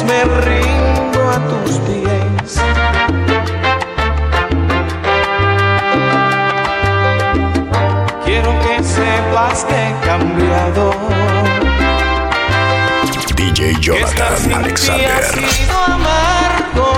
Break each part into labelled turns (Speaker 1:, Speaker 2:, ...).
Speaker 1: Pues me rindo a tus pies. Quiero que sepas que he cambiado.
Speaker 2: DJ Jonathan Alexander.
Speaker 1: Ha sido amargo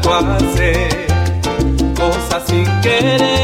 Speaker 3: tú haces sin querer.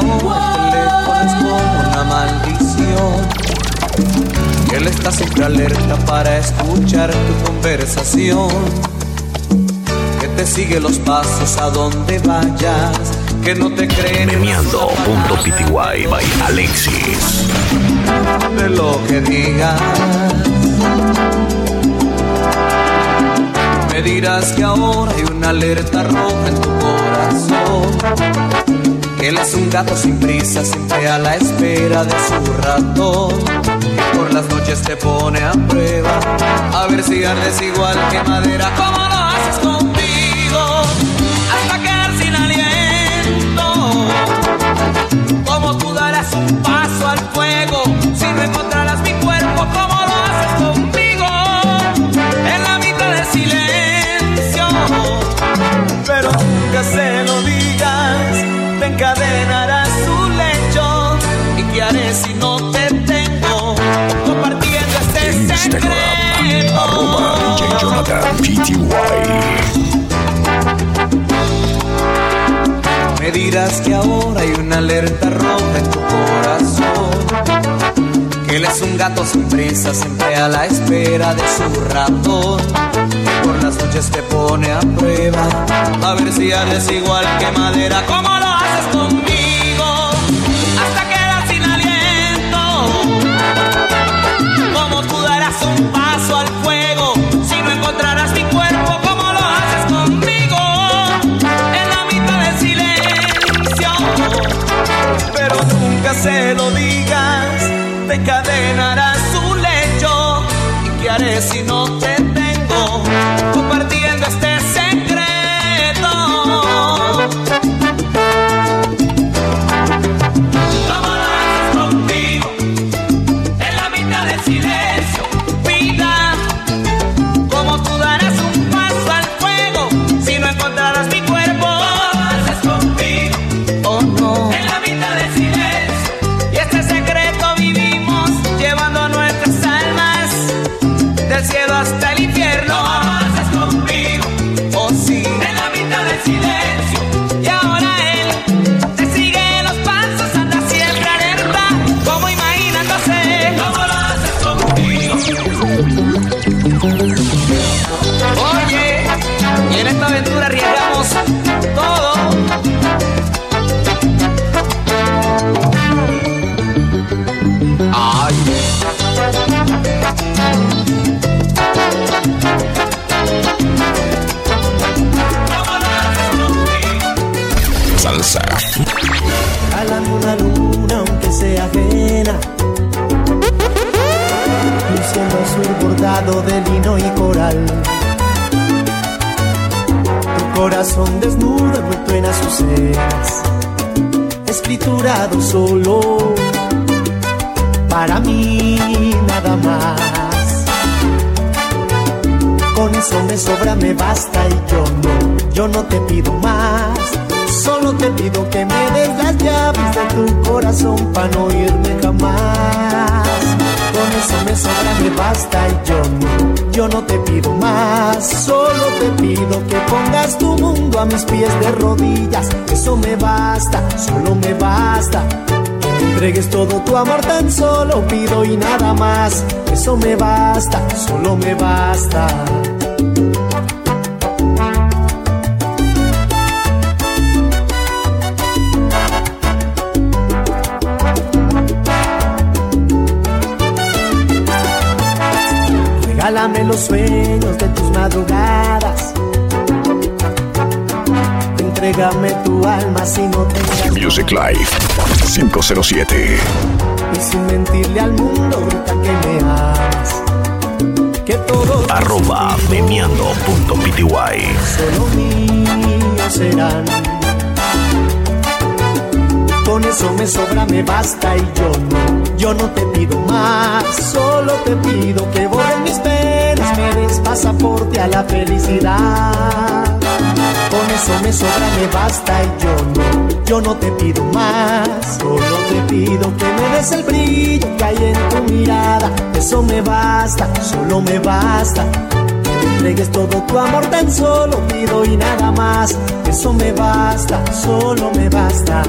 Speaker 3: Que
Speaker 4: ahora el teléfono es como una maldición. Que él está siempre alerta para escuchar tu conversación. Que te sigue los pasos a donde vayas. Que no te creen.
Speaker 5: Memeando.pty by Alexis.
Speaker 4: de lo que digas. Me dirás que ahora hay una alerta roja en tu corazón. Él es un gato sin prisa, siempre a la espera de su ratón. Por las noches te pone a prueba, a ver si ardes igual que madera. ¿Cómo lo haces contigo? Hasta quedar sin aliento. ¿Cómo tú darás un paso al fuego si no
Speaker 5: PTY.
Speaker 4: Me dirás que ahora hay una alerta roja en tu corazón. Que él es un gato sin prisa, siempre a la espera de su ratón. Por las noches te pone a prueba, a ver si ardes igual que madera. ¿Cómo lo si no
Speaker 6: yo no te pido más. Solo te pido que me des las llaves de tu corazón para no irme jamás. Con eso me sobra, me basta y yo no, yo no te pido más. Solo te pido que pongas tu mundo a mis pies de rodillas. Eso me basta, solo me basta. Que entregues todo tu amor, tan solo pido y nada más. Eso me basta, solo me basta. Los sueños de tus madrugadas. Entrégame tu alma si no tengas
Speaker 5: Music Live 507.
Speaker 6: Y sin mentirle al mundo, grita que me amas. Que todo
Speaker 5: Arroba memeando.pty.
Speaker 6: solo míos serán. Con eso me sobra, me basta y yo no, yo no te pido más. Solo te pido que borren mis penas, me des pasaporte a la felicidad. Con eso me sobra, me basta y yo no, yo no te pido más. Solo te pido que me des el brillo que hay en tu mirada. Eso me basta, solo me basta. Que
Speaker 7: entregues todo tu amor, tan solo pido y nada más. Eso me basta, solo me basta.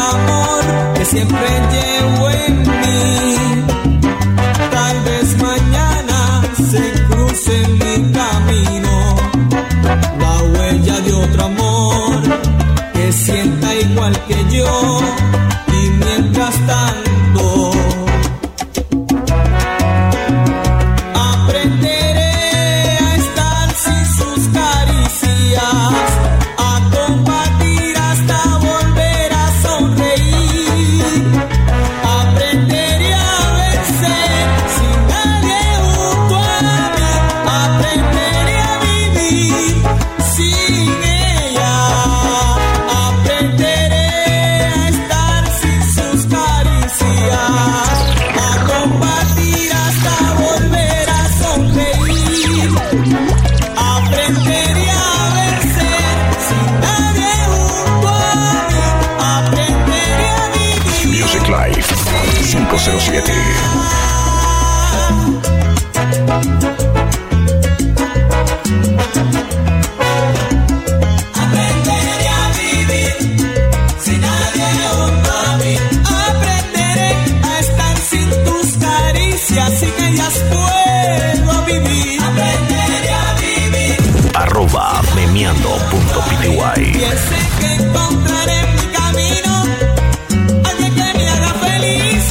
Speaker 8: amor que siempre llevo. Soñando.pty. que encontraré mi camino alguien que me haga feliz.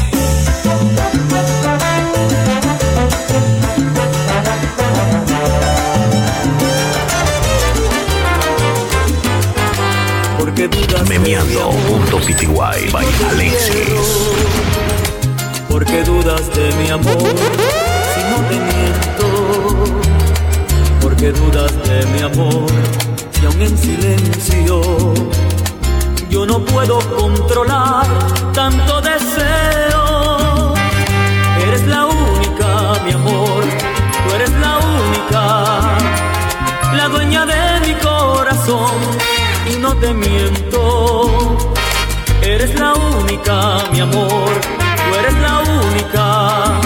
Speaker 9: Porque dudas
Speaker 2: Memeando.pty by Alexis.
Speaker 9: Porque dudas de mi amor si no te miento. Porque dudas de mi amor en silencio. Yo no puedo controlar tanto deseo. Eres la única, mi amor, tú eres la única, la dueña de mi corazón. Y no te miento, eres la única, mi amor, tú eres la única,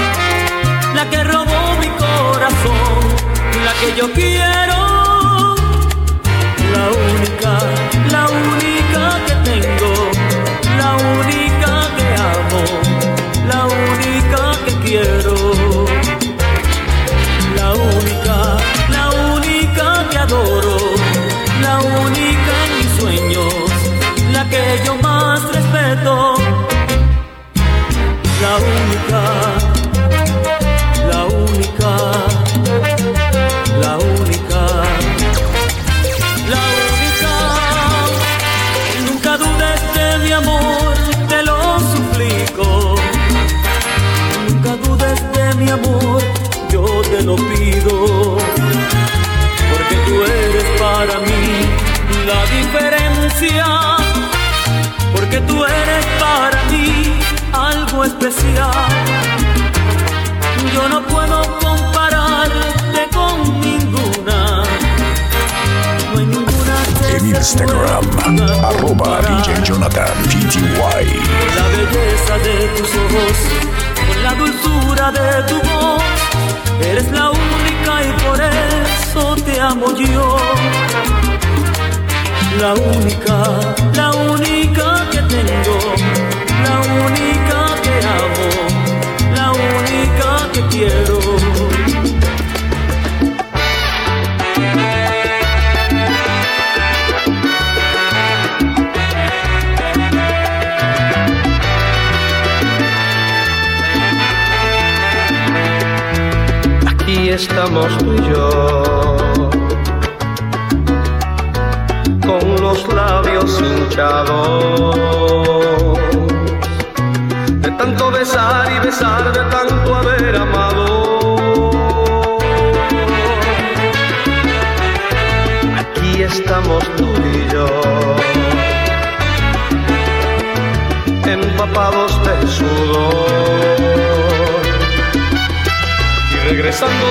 Speaker 9: la que robó mi corazón, la que yo quiero.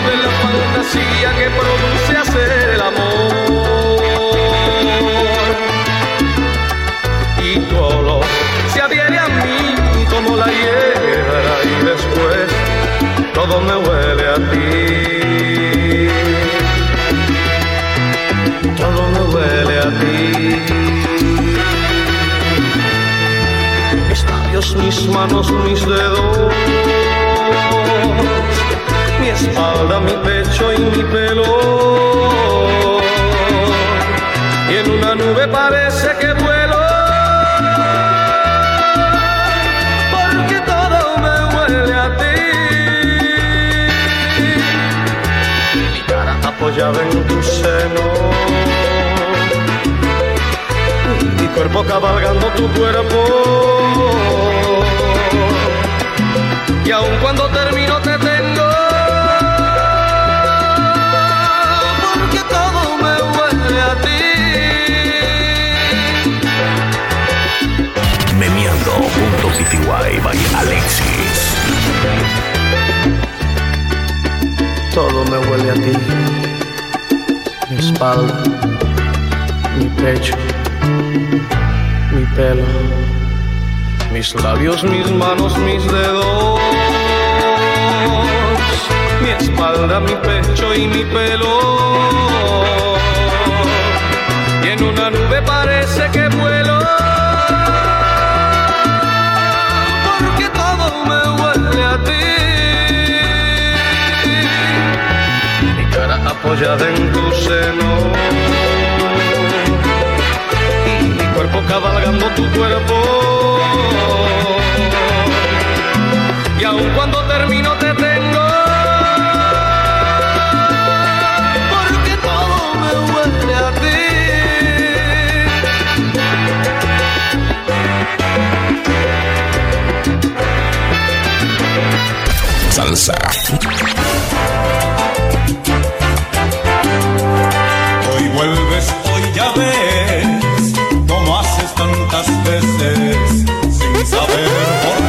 Speaker 9: De la
Speaker 10: fantasía que produce hacer el amor. Y todo se adhiere a mí como la hierba y después todo me huele a ti. Todo me huele a ti. Mis labios, mis manos, mis dedos mi espalda, mi pecho y mi pelo. Y en una nube parece que vuelo, porque todo me huele a ti. Mi cara apoyada en tu seno, mi cuerpo cabalgando tu cuerpo. Y aun cuando termino te
Speaker 2: Memeando.pty by Alexis.
Speaker 10: Todo me huele a ti. Mi espalda, mi pecho, mi pelo, mis labios, mis manos, mis dedos. Mi espalda, mi pecho y mi pelo. Apoyada en tu seno. Y mi cuerpo cabalgando tu cuerpo. Y aun cuando termino te tengo. Porque todo me huele a ti.
Speaker 2: Salsa.
Speaker 11: Saber por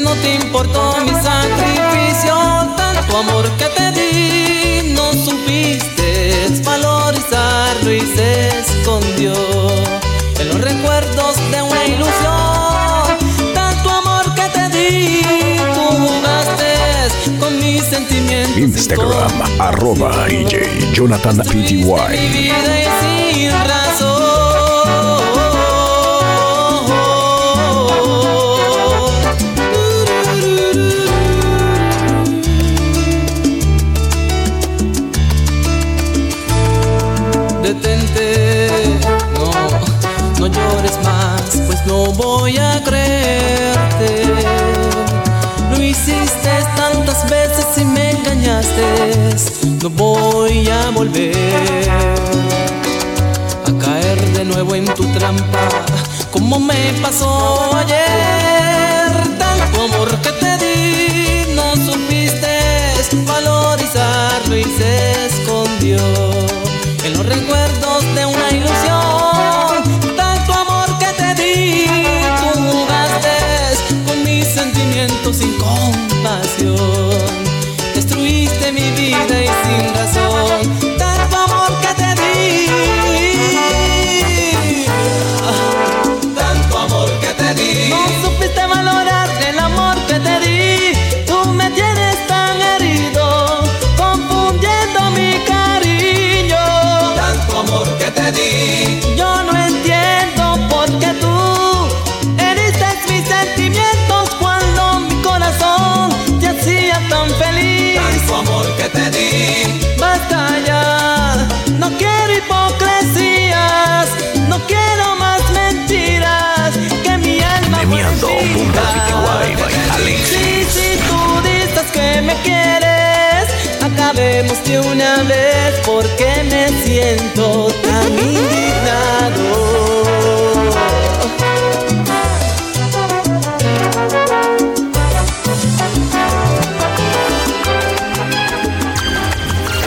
Speaker 11: no te
Speaker 7: importó mi sacrificio, tanto amor que te di, no supiste valorizarlo y se escondió en los recuerdos de una ilusión. Tanto amor que te di, tú jugaste con mis sentimientos.
Speaker 2: Instagram, arroba DJ Jonathan PTY.
Speaker 7: no voy a volver a caer de nuevo en tu trampa, como me pasó ayer. Tanto amor que De una vez porque me siento tan indignado.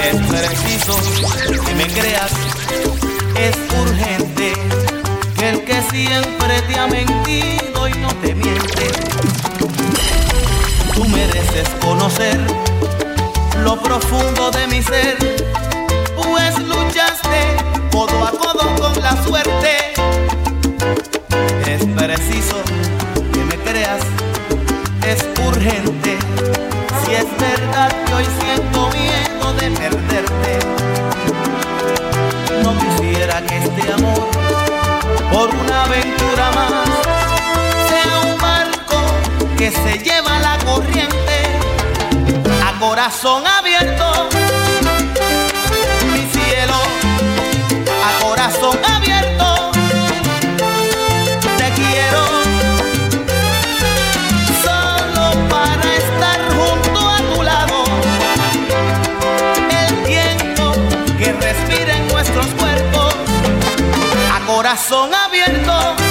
Speaker 4: Es preciso que me creas, es urgente el que siempre te ha mentido y no te miente. Tú mereces conocer lo profundo de mi ser, pues luchaste codo a codo con la suerte. Es preciso que me creas, es urgente, si es verdad que hoy siento miedo de perderte. No quisiera que este amor, por una aventura más, sea un barco que se corazón abierto, mi cielo, a corazón abierto, te quiero solo para estar junto a tu lado. El tiempo que respira en nuestros cuerpos, a corazón abierto.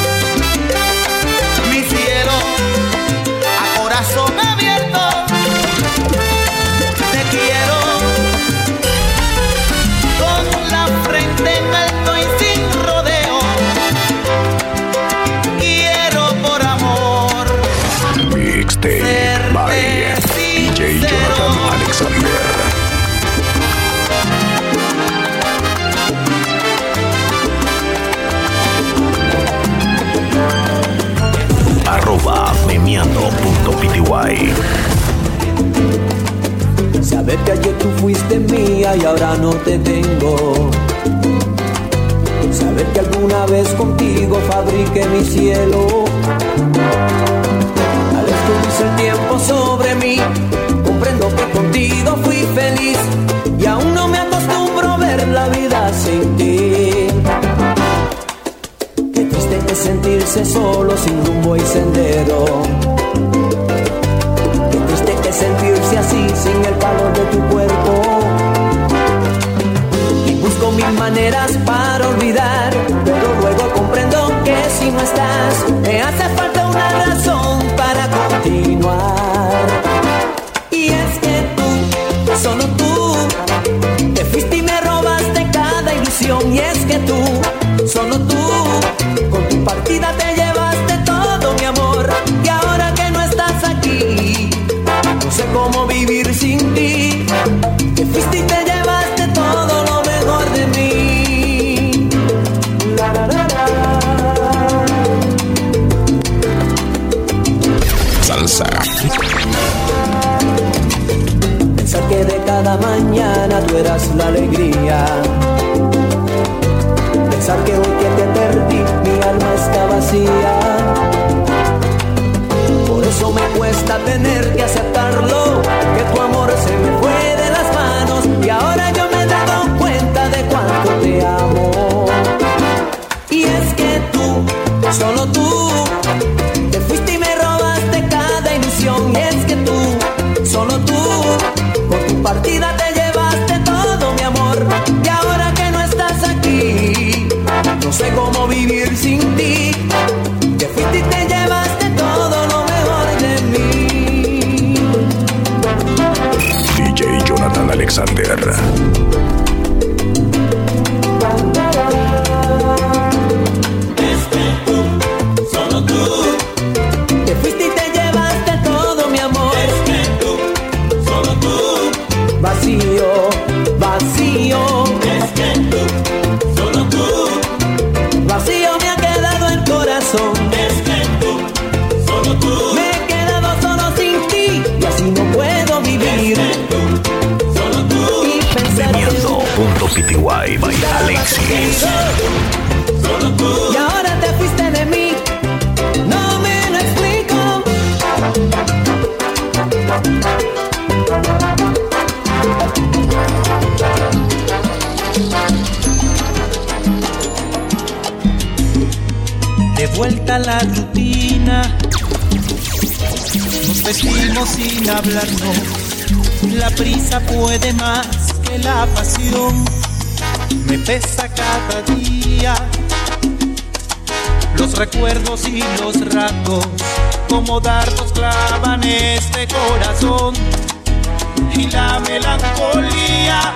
Speaker 4: La
Speaker 6: prisa puede más que la pasión. Me pesa cada día. Los recuerdos y los ratos, como dardos clavan este corazón. Y la melancolía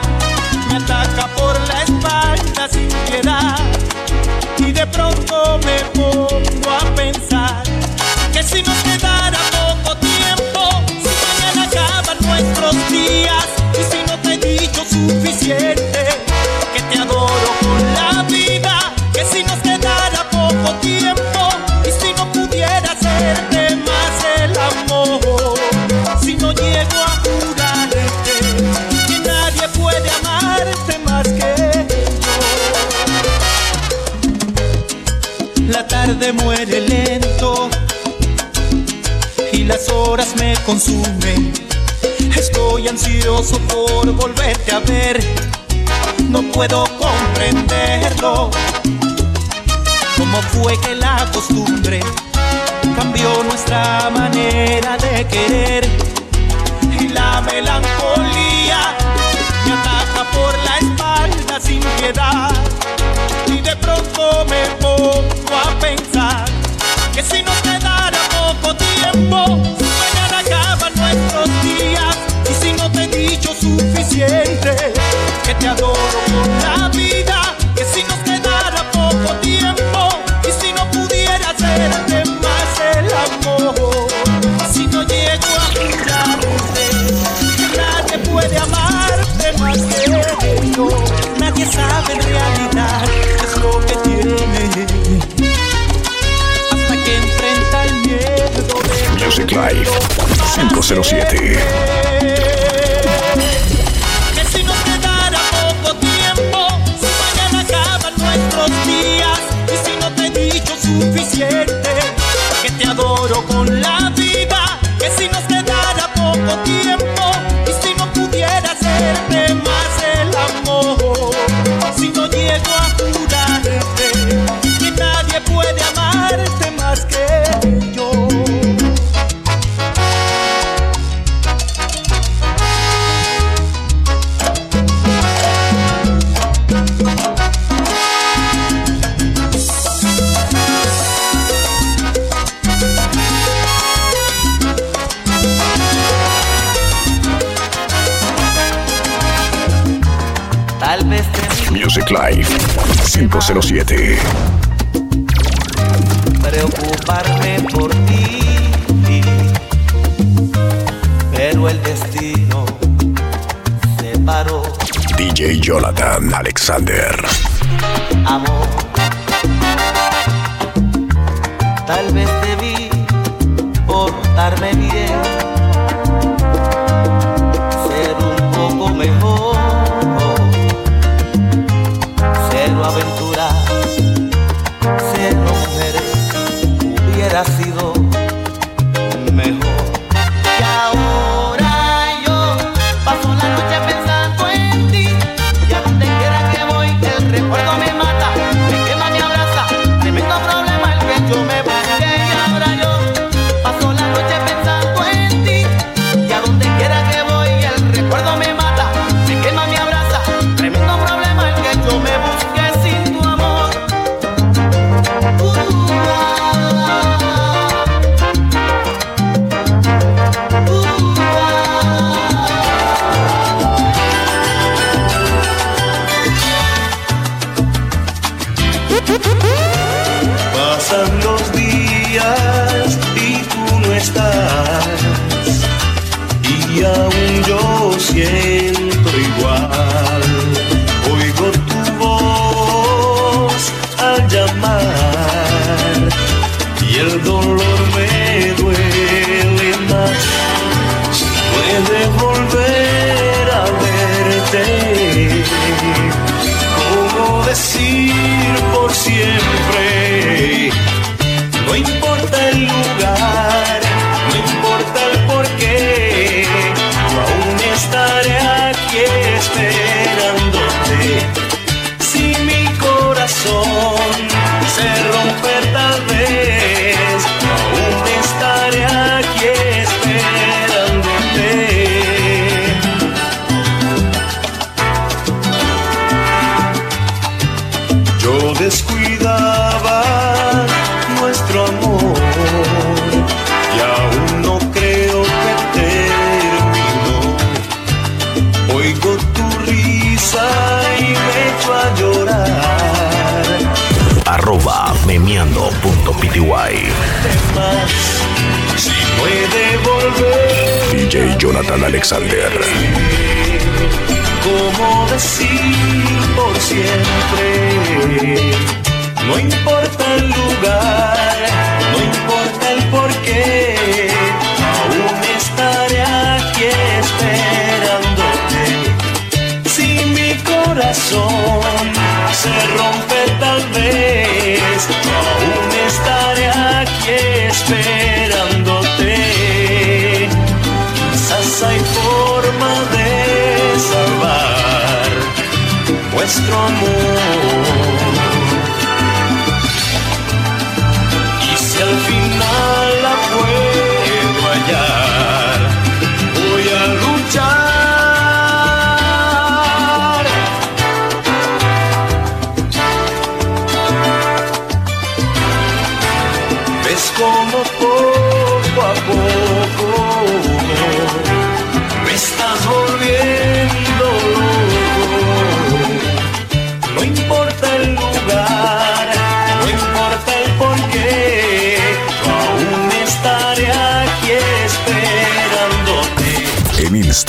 Speaker 6: puedo comprenderlo. ¿Cómo fue que la costumbre cambió nuestra manera de querer? Y la melancolía me ataca por la espalda sin piedad. Y de pronto me pongo a pensar que si nos quedara poco tiempo, mañana acaban nuestros días. Y si no te he dicho suficiente que te adoro por la vida, que si nos quedara poco tiempo y si no pudiera hacerte más el amor, si no llego a curarte, nadie puede amarte más que yo, nadie sabe en realidad es lo que tiene. Hasta que enfrenta el miedo.
Speaker 2: Music Life 507. Music Live 507.
Speaker 6: Preocuparme por ti, pero el destino se paró.
Speaker 2: DJ Jonathan Alexander.
Speaker 6: Amor, tal vez debí portarme bien
Speaker 12: vida
Speaker 2: Arroba memeando.pty.
Speaker 12: Si puede volver.
Speaker 2: DJ Jonathan Alexander.
Speaker 12: ¿Cómo decir por siempre? No importa el lugar, no importa el porqué, aún estaré aquí esperándote. Si mi corazón se rompe tal vez, aún estaré aquí esperándote. Quizás hay forma de salvar nuestro amor.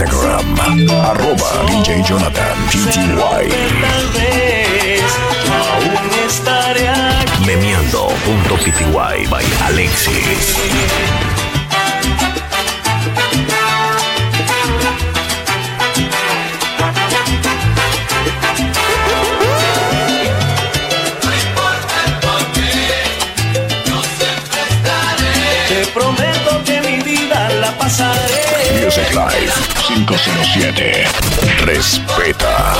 Speaker 2: Instagram, arroba DJ Jonathan PTY. Memeando.pty by Alexis. Music Live 507. Respeta.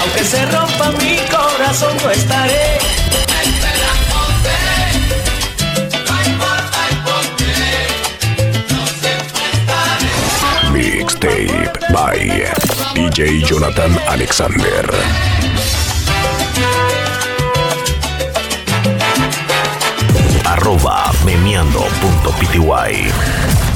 Speaker 12: Aunque se rompa mi corazón, no estaré.
Speaker 2: Mixtape by DJ Jonathan Alexander. Arroba memeando.pty.